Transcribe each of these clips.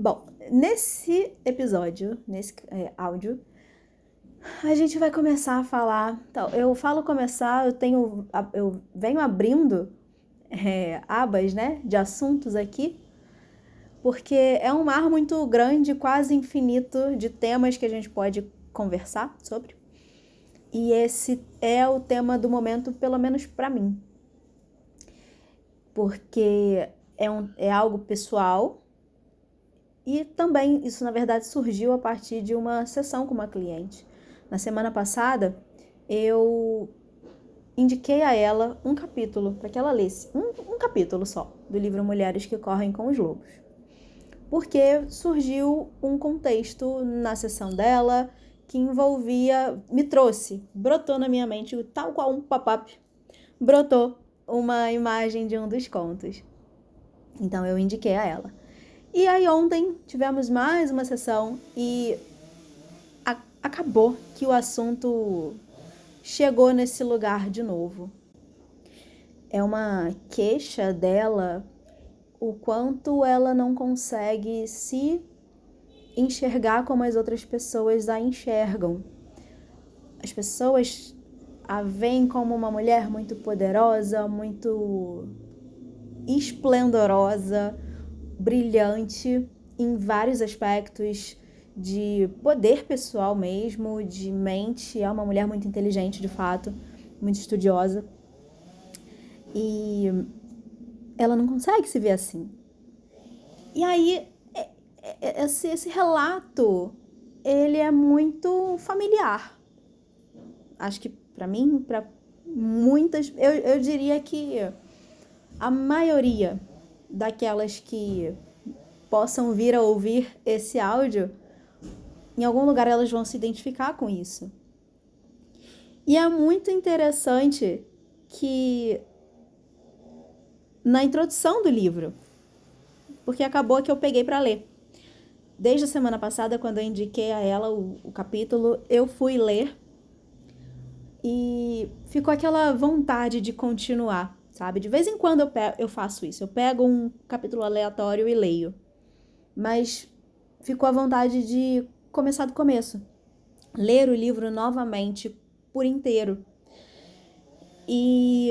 Bom, nesse episódio, nesse é, áudio, a gente vai começar a falar. Então, eu falo começar, eu tenho, eu venho abrindo é, abas, né, de assuntos aqui, porque é um mar muito grande, quase infinito de temas que a gente pode conversar sobre. E esse é o tema do momento, pelo menos para mim. Porque é, um, é algo pessoal e também isso, na verdade, surgiu a partir de uma sessão com uma cliente. Na semana passada, eu indiquei a ela um capítulo para que ela lesse, um, um capítulo só, do livro Mulheres que Correm com os Lobos. Porque surgiu um contexto na sessão dela que envolvia, me trouxe, brotou na minha mente, tal qual um pop-up, brotou uma imagem de um dos contos. Então eu indiquei a ela. E aí ontem tivemos mais uma sessão e acabou que o assunto chegou nesse lugar de novo. É uma queixa dela o quanto ela não consegue se enxergar como as outras pessoas a enxergam. As pessoas a veem como uma mulher muito poderosa, muito esplendorosa, brilhante em vários aspectos de poder pessoal mesmo, de mente. É uma mulher muito inteligente, de fato, muito estudiosa. E ela não consegue se ver assim. E aí, é, é, esse, esse relato, ele é muito familiar. Acho que para mim, para muitas, eu, eu diria que a maioria daquelas que possam vir a ouvir esse áudio em algum lugar elas vão se identificar com isso. E é muito interessante que na introdução do livro, porque acabou que eu peguei para ler. Desde a semana passada, quando eu indiquei a ela o, o capítulo, eu fui ler e ficou aquela vontade de continuar, sabe? De vez em quando eu, pego, eu faço isso. Eu pego um capítulo aleatório e leio. Mas ficou a vontade de começar do começo. Ler o livro novamente por inteiro. E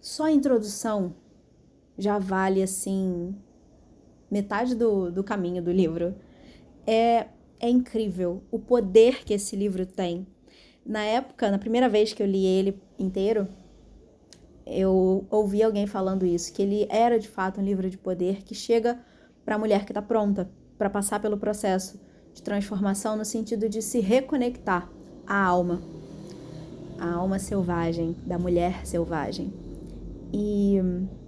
só a introdução já vale assim metade do, do caminho do livro. É, é incrível o poder que esse livro tem. Na época, na primeira vez que eu li ele inteiro, eu ouvi alguém falando isso, que ele era de fato um livro de poder que chega para a mulher que está pronta para passar pelo processo de transformação no sentido de se reconectar à alma, à alma selvagem, da mulher selvagem. E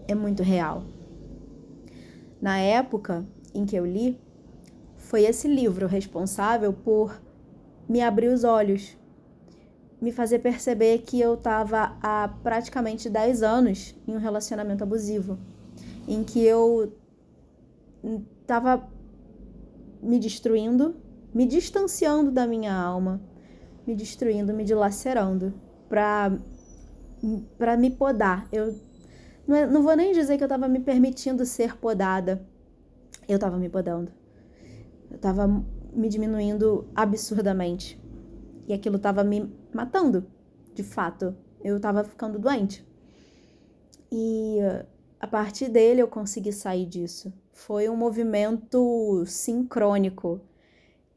é muito real. Na época em que eu li, foi esse livro responsável por me abrir os olhos, me fazer perceber que eu estava há praticamente 10 anos em um relacionamento abusivo, em que eu estava me destruindo, me distanciando da minha alma, me destruindo, me dilacerando para para me podar. Eu não, é, não vou nem dizer que eu estava me permitindo ser podada. Eu estava me podando. Eu estava me diminuindo absurdamente. E aquilo estava me matando, de fato. Eu estava ficando doente. E a partir dele eu consegui sair disso. Foi um movimento sincrônico.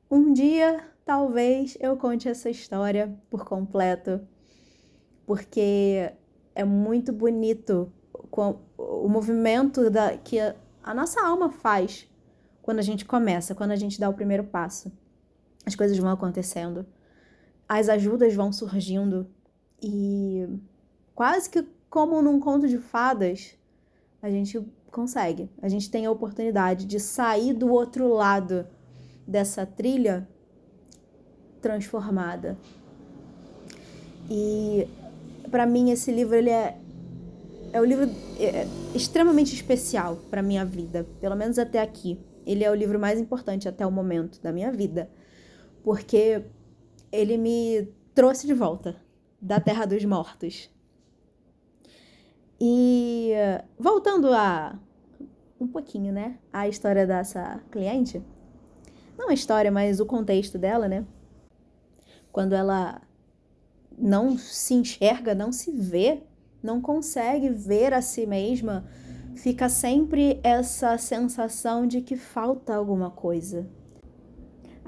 Um dia, talvez, eu conte essa história por completo, porque é muito bonito o movimento da, que a nossa alma faz quando a gente começa, quando a gente dá o primeiro passo. As coisas vão acontecendo, as ajudas vão surgindo e quase que como num conto de fadas, a gente consegue. A gente tem a oportunidade de sair do outro lado dessa trilha transformada. E para mim esse livro ele é é um livro é, extremamente especial para minha vida, pelo menos até aqui. Ele é o livro mais importante até o momento da minha vida, porque ele me trouxe de volta da Terra dos Mortos. E voltando a um pouquinho, né, a história dessa cliente. Não a história, mas o contexto dela, né? Quando ela não se enxerga, não se vê, não consegue ver a si mesma, fica sempre essa sensação de que falta alguma coisa.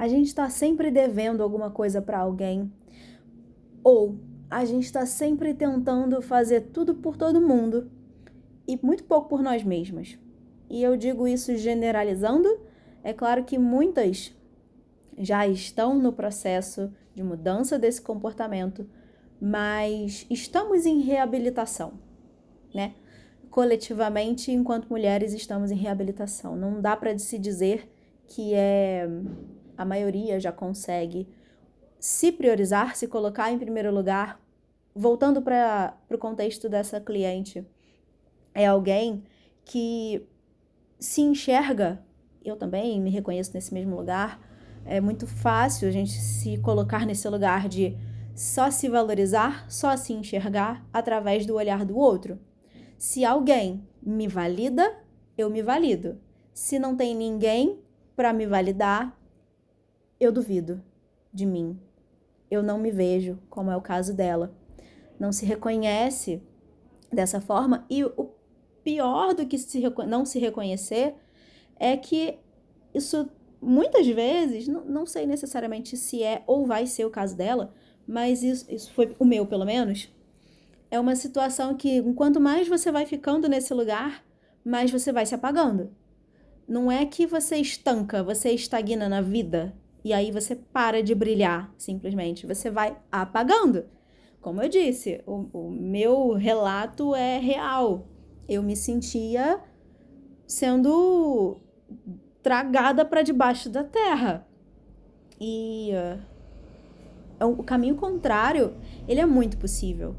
A gente está sempre devendo alguma coisa para alguém, ou a gente está sempre tentando fazer tudo por todo mundo e muito pouco por nós mesmas. E eu digo isso generalizando, é claro que muitas já estão no processo de mudança desse comportamento, mas estamos em reabilitação, né? Coletivamente, enquanto mulheres, estamos em reabilitação. Não dá para se dizer que é a maioria já consegue se priorizar, se colocar em primeiro lugar. Voltando para o contexto dessa cliente, é alguém que se enxerga, eu também me reconheço nesse mesmo lugar, é muito fácil a gente se colocar nesse lugar de só se valorizar, só se enxergar através do olhar do outro. Se alguém me valida, eu me valido. Se não tem ninguém para me validar, eu duvido de mim. Eu não me vejo, como é o caso dela. Não se reconhece dessa forma e o pior do que se não se reconhecer é que isso muitas vezes, não, não sei necessariamente se é ou vai ser o caso dela, mas isso, isso foi o meu, pelo menos. É uma situação que, quanto mais você vai ficando nesse lugar, mais você vai se apagando. Não é que você estanca, você estagna na vida e aí você para de brilhar, simplesmente. Você vai apagando. Como eu disse, o, o meu relato é real. Eu me sentia sendo tragada para debaixo da terra. E uh, o caminho contrário, ele é muito possível.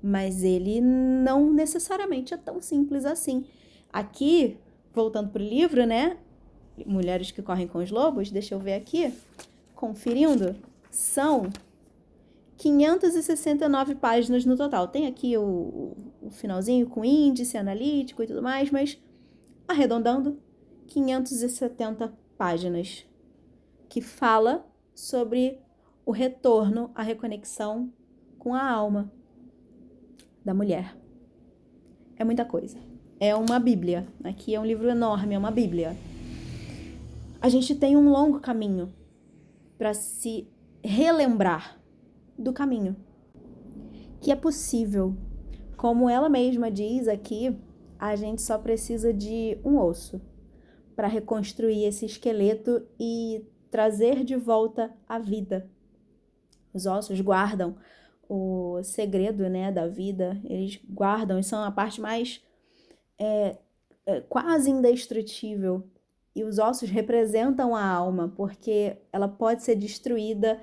Mas ele não necessariamente é tão simples assim. Aqui, voltando para o livro, né? Mulheres que correm com os lobos, deixa eu ver aqui, conferindo, são 569 páginas no total. Tem aqui o, o finalzinho com índice analítico e tudo mais, mas arredondando, 570 páginas, que fala sobre o retorno à reconexão com a alma da mulher. É muita coisa. É uma Bíblia. Aqui é um livro enorme, é uma Bíblia. A gente tem um longo caminho para se relembrar do caminho. Que é possível. Como ela mesma diz aqui, a gente só precisa de um osso para reconstruir esse esqueleto e trazer de volta a vida. Os ossos guardam o segredo né, da vida, eles guardam, e são a parte mais é, é, quase indestrutível. E os ossos representam a alma, porque ela pode ser destruída,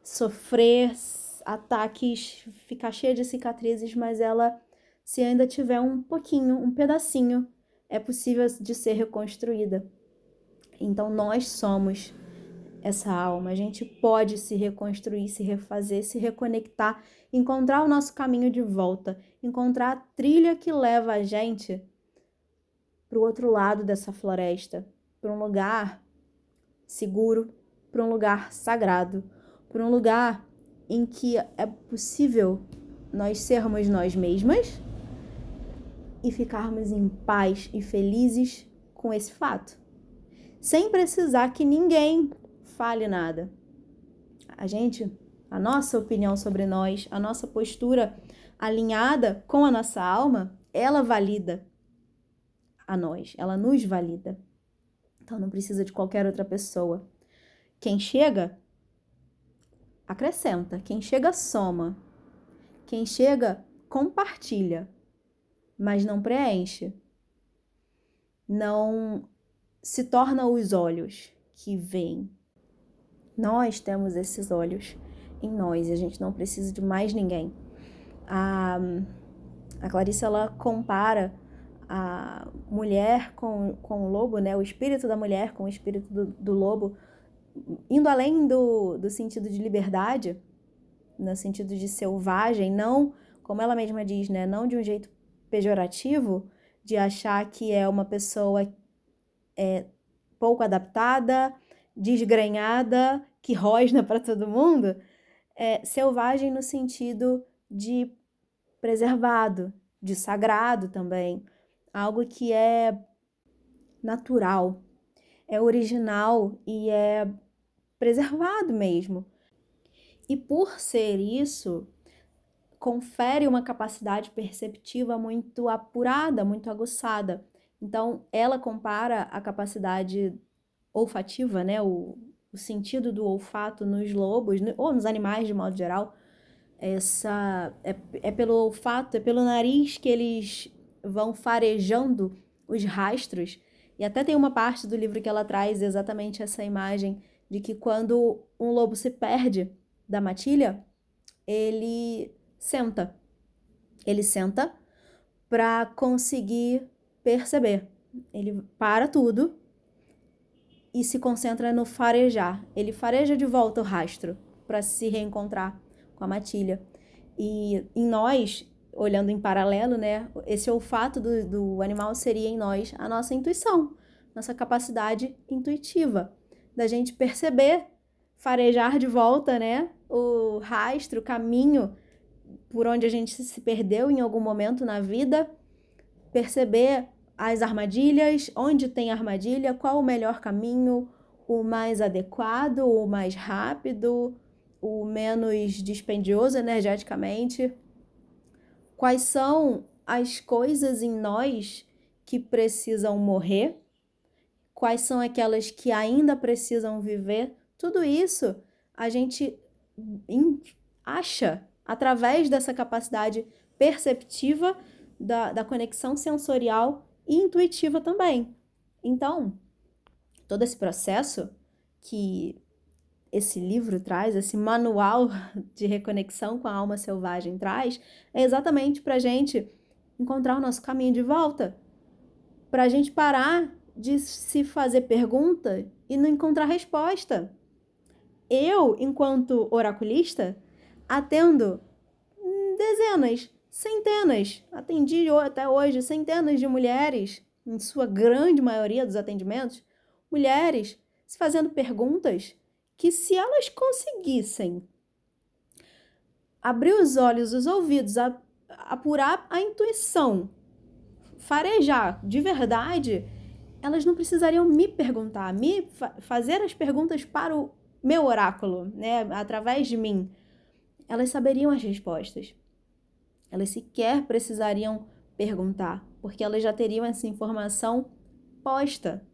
sofrer ataques, ficar cheia de cicatrizes, mas ela, se ainda tiver um pouquinho, um pedacinho é possível de ser reconstruída. Então nós somos essa alma, a gente pode se reconstruir, se refazer, se reconectar, encontrar o nosso caminho de volta, encontrar a trilha que leva a gente para o outro lado dessa floresta, para um lugar seguro, para um lugar sagrado, para um lugar em que é possível nós sermos nós mesmas e ficarmos em paz e felizes com esse fato, sem precisar que ninguém fale nada. A gente, a nossa opinião sobre nós, a nossa postura alinhada com a nossa alma, ela valida a nós, ela nos valida. Então não precisa de qualquer outra pessoa. Quem chega, acrescenta. Quem chega, soma. Quem chega, compartilha mas não preenche. Não se torna os olhos que veem. Nós temos esses olhos em nós e a gente não precisa de mais ninguém. A, a Clarice ela compara a mulher com, com o lobo, né? o espírito da mulher com o espírito do, do lobo, indo além do, do sentido de liberdade, no sentido de selvagem, não, como ela mesma diz, né? não de um jeito pejorativo de achar que é uma pessoa é, pouco adaptada, desgrenhada, que rosna para todo mundo, é selvagem no sentido de preservado, de sagrado também, algo que é natural, é original e é preservado mesmo. E por ser isso, confere uma capacidade perceptiva muito apurada, muito aguçada. Então, ela compara a capacidade olfativa, né, o, o sentido do olfato nos lobos, ou nos animais de modo geral, essa é, é pelo olfato, é pelo nariz que eles vão farejando os rastros. E até tem uma parte do livro que ela traz exatamente essa imagem de que quando um lobo se perde da matilha, ele senta. Ele senta para conseguir perceber. Ele para tudo e se concentra no farejar. Ele fareja de volta o rastro para se reencontrar com a matilha. E em nós, olhando em paralelo, né, esse olfato do, do animal seria em nós a nossa intuição, nossa capacidade intuitiva, da gente perceber, farejar de volta, né, o rastro, o caminho por onde a gente se perdeu em algum momento na vida, perceber as armadilhas, onde tem armadilha, qual o melhor caminho, o mais adequado, o mais rápido, o menos dispendioso energeticamente. Quais são as coisas em nós que precisam morrer? Quais são aquelas que ainda precisam viver? Tudo isso a gente acha através dessa capacidade perceptiva da, da conexão sensorial e intuitiva também. Então, todo esse processo que esse livro traz, esse manual de reconexão com a alma selvagem traz, é exatamente para a gente encontrar o nosso caminho de volta, para a gente parar de se fazer pergunta e não encontrar resposta. Eu, enquanto oraculista, atendo dezenas centenas, atendi até hoje centenas de mulheres, em sua grande maioria dos atendimentos, mulheres se fazendo perguntas que, se elas conseguissem abrir os olhos, os ouvidos, apurar a intuição, farejar de verdade, elas não precisariam me perguntar, me fa fazer as perguntas para o meu oráculo, né, através de mim. Elas saberiam as respostas. Elas sequer precisariam perguntar, porque elas já teriam essa informação posta.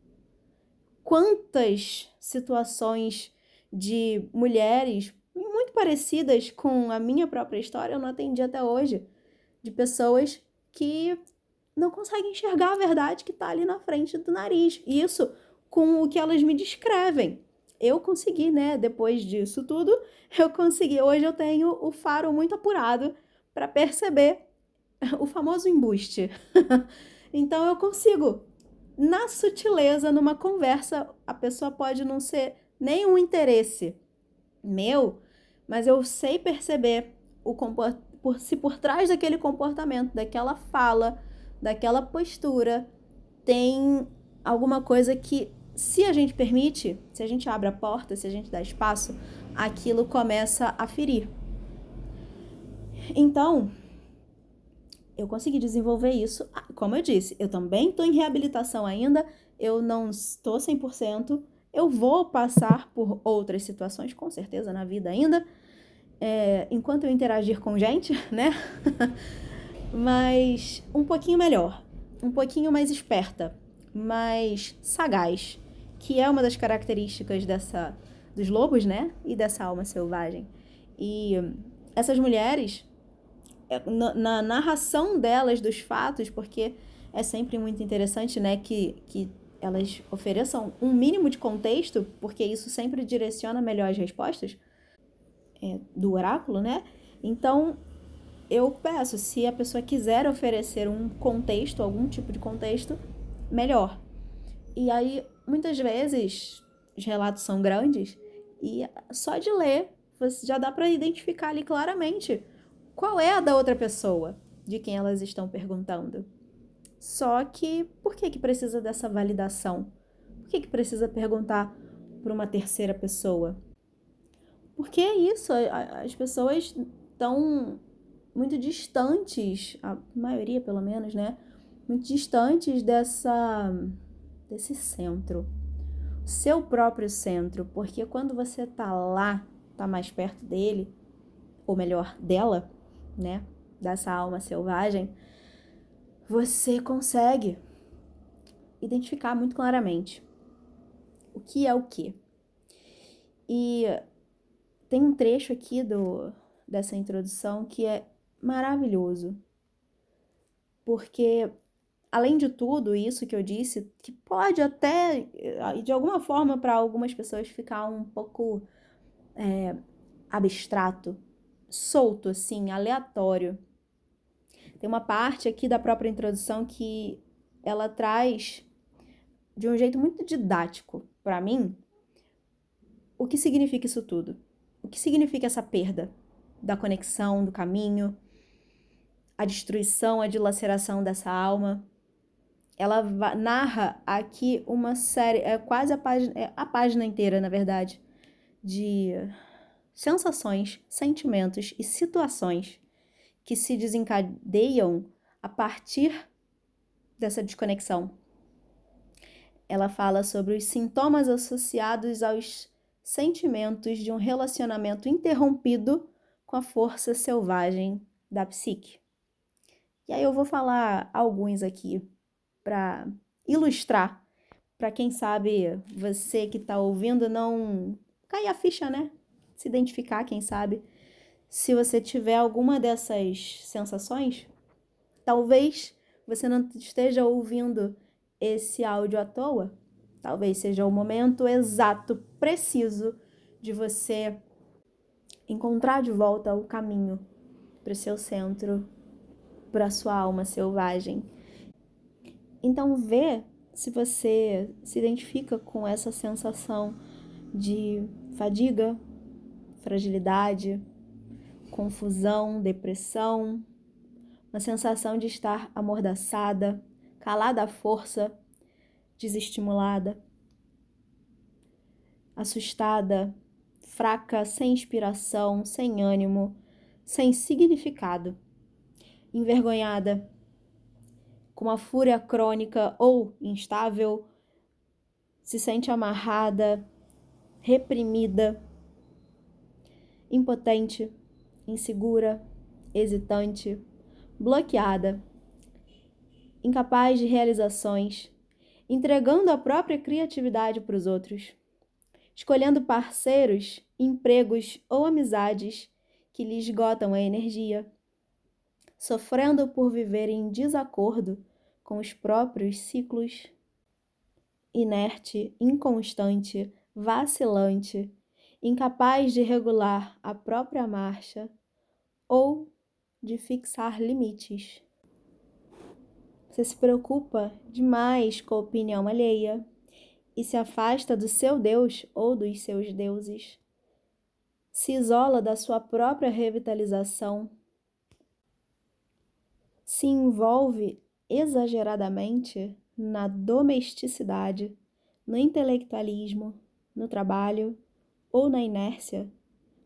Quantas situações de mulheres muito parecidas com a minha própria história eu não atendi até hoje, de pessoas que não conseguem enxergar a verdade que está ali na frente do nariz. Isso com o que elas me descrevem. Eu consegui, né? Depois disso tudo, eu consegui. Hoje eu tenho o faro muito apurado para perceber o famoso embuste. então eu consigo, na sutileza, numa conversa, a pessoa pode não ser nenhum interesse meu, mas eu sei perceber o por se por trás daquele comportamento, daquela fala, daquela postura, tem alguma coisa que, se a gente permite, se a gente abre a porta, se a gente dá espaço, aquilo começa a ferir. Então, eu consegui desenvolver isso. Como eu disse, eu também estou em reabilitação ainda, eu não estou 100%, eu vou passar por outras situações, com certeza, na vida ainda, é, enquanto eu interagir com gente, né? Mas um pouquinho melhor, um pouquinho mais esperta, mais sagaz, que é uma das características dessa dos lobos, né? E dessa alma selvagem. E essas mulheres é, na, na narração delas dos fatos, porque é sempre muito interessante, né, que, que elas ofereçam um mínimo de contexto, porque isso sempre direciona melhor as respostas é, do oráculo, né? Então, eu peço, se a pessoa quiser oferecer um contexto, algum tipo de contexto, melhor. E aí, muitas vezes, os relatos são grandes e só de ler, você já dá para identificar ali claramente qual é a da outra pessoa de quem elas estão perguntando? Só que por que que precisa dessa validação? Por que que precisa perguntar para uma terceira pessoa? Porque é isso, as pessoas estão muito distantes, a maioria pelo menos, né? Muito distantes dessa desse centro. Seu próprio centro, porque quando você tá lá, tá mais perto dele, ou melhor, dela, né? Dessa alma selvagem, você consegue identificar muito claramente o que é o que. E tem um trecho aqui do, dessa introdução que é maravilhoso. Porque, além de tudo isso que eu disse, que pode até, de alguma forma, para algumas pessoas ficar um pouco é, abstrato, solto, assim, aleatório. Tem uma parte aqui da própria introdução que ela traz de um jeito muito didático para mim o que significa isso tudo. O que significa essa perda da conexão, do caminho, a destruição, a dilaceração dessa alma? Ela narra aqui uma série, é quase a página, é a página inteira, na verdade, de sensações, sentimentos e situações que se desencadeiam a partir dessa desconexão. Ela fala sobre os sintomas associados aos sentimentos de um relacionamento interrompido com a força selvagem da psique. E aí eu vou falar alguns aqui para ilustrar, para quem sabe você que está ouvindo não cair a ficha, né? Se identificar, quem sabe. Se você tiver alguma dessas sensações, talvez você não esteja ouvindo esse áudio à toa, Talvez seja o momento exato, preciso, de você encontrar de volta o caminho para o seu centro, para a sua alma selvagem. Então, vê se você se identifica com essa sensação de fadiga, fragilidade, confusão, depressão, uma sensação de estar amordaçada, calada à força desestimulada, assustada, fraca, sem inspiração, sem ânimo, sem significado, envergonhada, com uma fúria crônica ou instável, se sente amarrada, reprimida, impotente, insegura, hesitante, bloqueada, incapaz de realizações, entregando a própria criatividade para os outros, escolhendo parceiros, empregos ou amizades que lhe esgotam a energia, sofrendo por viver em desacordo com os próprios ciclos, inerte, inconstante, vacilante, incapaz de regular a própria marcha ou de fixar limites. Você se preocupa demais com a opinião alheia e se afasta do seu Deus ou dos seus deuses. Se isola da sua própria revitalização. Se envolve exageradamente na domesticidade, no intelectualismo, no trabalho ou na inércia,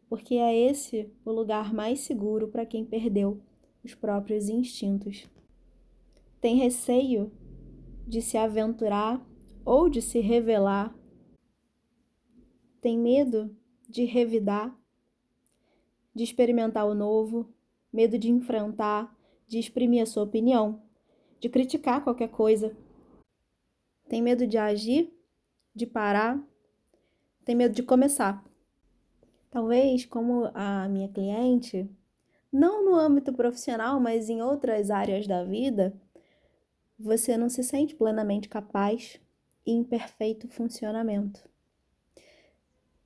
porque é esse o lugar mais seguro para quem perdeu os próprios instintos. Tem receio de se aventurar ou de se revelar, tem medo de revidar, de experimentar o novo, medo de enfrentar, de exprimir a sua opinião, de criticar qualquer coisa. Tem medo de agir, de parar, tem medo de começar. Talvez, como a minha cliente, não no âmbito profissional, mas em outras áreas da vida, você não se sente plenamente capaz e em perfeito funcionamento.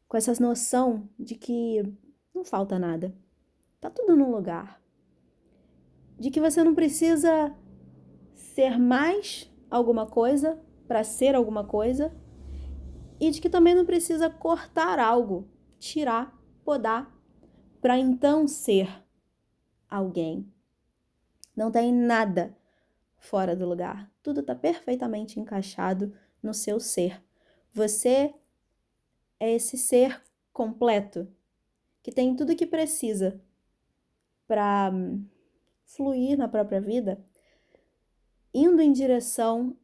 Com essa noção de que não falta nada, tá tudo no lugar. De que você não precisa ser mais alguma coisa para ser alguma coisa e de que também não precisa cortar algo, tirar, podar para então ser alguém. Não tem nada fora do lugar. Tudo está perfeitamente encaixado no seu ser. Você é esse ser completo que tem tudo que precisa para hum, fluir na própria vida, indo em direção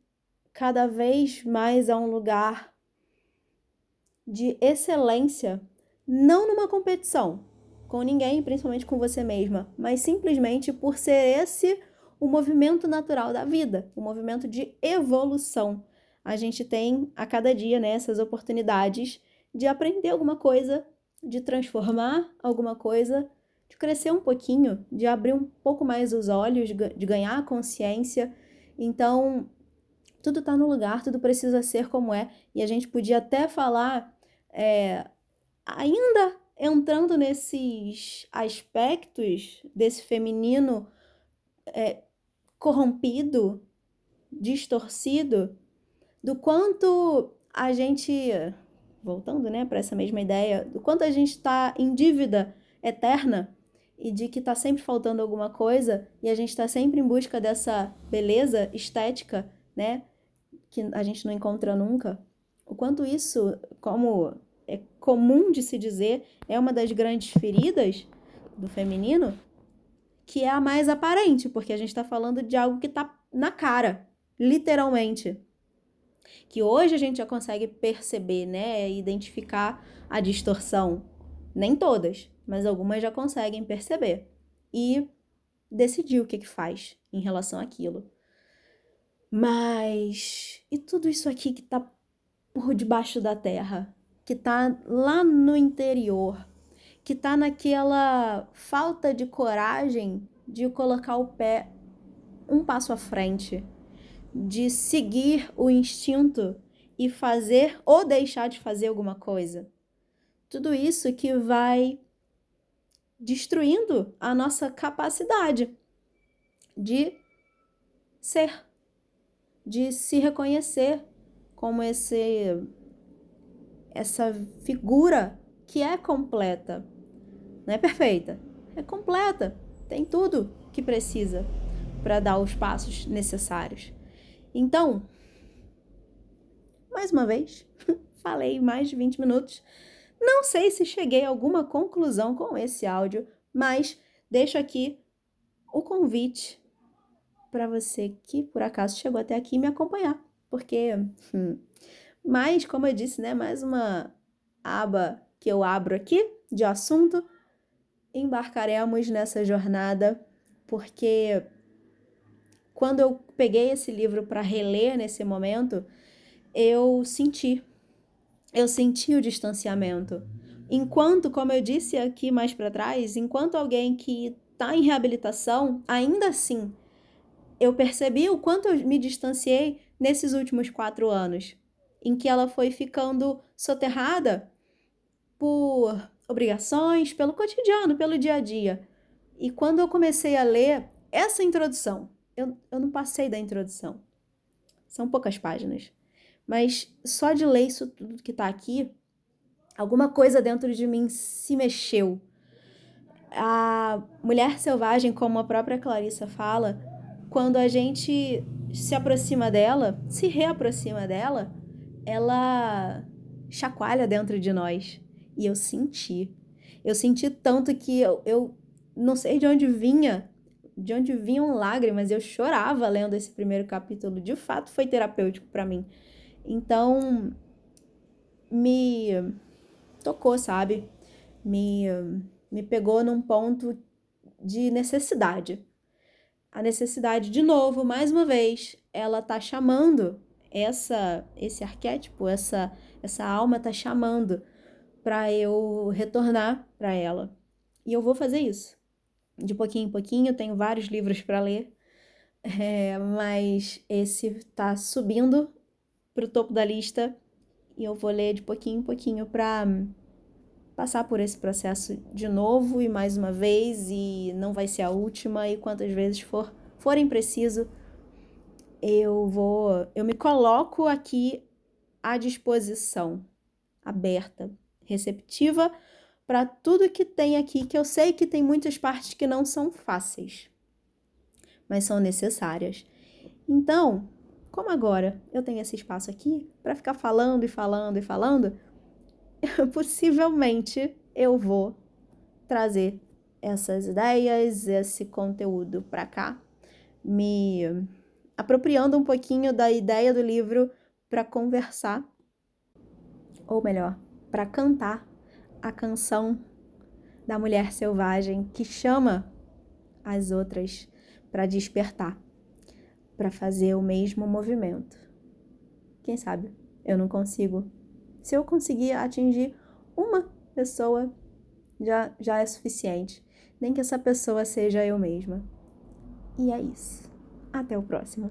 cada vez mais a um lugar de excelência, não numa competição com ninguém, principalmente com você mesma, mas simplesmente por ser esse o movimento natural da vida, o movimento de evolução. A gente tem a cada dia né, essas oportunidades de aprender alguma coisa, de transformar alguma coisa, de crescer um pouquinho, de abrir um pouco mais os olhos, de ganhar consciência. Então, tudo está no lugar, tudo precisa ser como é. E a gente podia até falar, é, ainda entrando nesses aspectos desse feminino é, corrompido, distorcido, do quanto a gente, voltando né, para essa mesma ideia, do quanto a gente está em dívida eterna e de que está sempre faltando alguma coisa e a gente está sempre em busca dessa beleza estética, né, que a gente não encontra nunca. O quanto isso, como é comum de se dizer, é uma das grandes feridas do feminino, que é a mais aparente, porque a gente está falando de algo que está na cara, literalmente. Que hoje a gente já consegue perceber, né, identificar a distorção. Nem todas, mas algumas já conseguem perceber. E decidir o que, que faz em relação àquilo. Mas e tudo isso aqui que está por debaixo da terra? que está lá no interior, que está naquela falta de coragem de colocar o pé um passo à frente, de seguir o instinto e fazer ou deixar de fazer alguma coisa. Tudo isso que vai destruindo a nossa capacidade de ser, de se reconhecer como esse essa figura que é completa. Não é perfeita, é completa, tem tudo que precisa para dar os passos necessários. Então, mais uma vez, falei mais de 20 minutos. Não sei se cheguei a alguma conclusão com esse áudio, mas deixo aqui o convite para você que por acaso chegou até aqui me acompanhar, porque hum, mas, como eu disse, né, mais uma aba que eu abro aqui de assunto. Embarcaremos nessa jornada, porque quando eu peguei esse livro para reler nesse momento, eu senti. Eu senti o distanciamento. Enquanto, como eu disse aqui mais para trás, enquanto alguém que está em reabilitação, ainda assim, eu percebi o quanto eu me distanciei nesses últimos quatro anos em que ela foi ficando soterrada por obrigações, pelo cotidiano, pelo dia a dia. E quando eu comecei a ler essa introdução, eu, eu não passei da introdução. São poucas páginas. Mas só de ler isso tudo que está aqui, alguma coisa dentro de mim se mexeu. A mulher selvagem, como a própria Clarissa fala, quando a gente se aproxima dela, se reaproxima dela, ela chacoalha dentro de nós. E eu senti. Eu senti tanto que eu, eu não sei de onde vinha, de onde vinham lágrimas. Eu chorava lendo esse primeiro capítulo. De fato, foi terapêutico para mim. Então, me tocou, sabe? Me, me pegou num ponto de necessidade. A necessidade, de novo, mais uma vez, ela tá chamando essa esse arquétipo, essa essa alma tá chamando para eu retornar para ela. E eu vou fazer isso. De pouquinho em pouquinho, eu tenho vários livros para ler, é, mas esse tá subindo para o topo da lista e eu vou ler de pouquinho em pouquinho para passar por esse processo de novo e mais uma vez e não vai ser a última e quantas vezes for forem preciso eu vou, eu me coloco aqui à disposição, aberta, receptiva para tudo que tem aqui, que eu sei que tem muitas partes que não são fáceis, mas são necessárias. Então, como agora eu tenho esse espaço aqui para ficar falando e falando e falando, possivelmente eu vou trazer essas ideias, esse conteúdo para cá, me apropriando um pouquinho da ideia do livro para conversar, ou melhor, para cantar a canção da mulher selvagem que chama as outras para despertar, para fazer o mesmo movimento. Quem sabe eu não consigo. Se eu conseguir atingir uma pessoa, já, já é suficiente. Nem que essa pessoa seja eu mesma. E é isso. Até o próximo.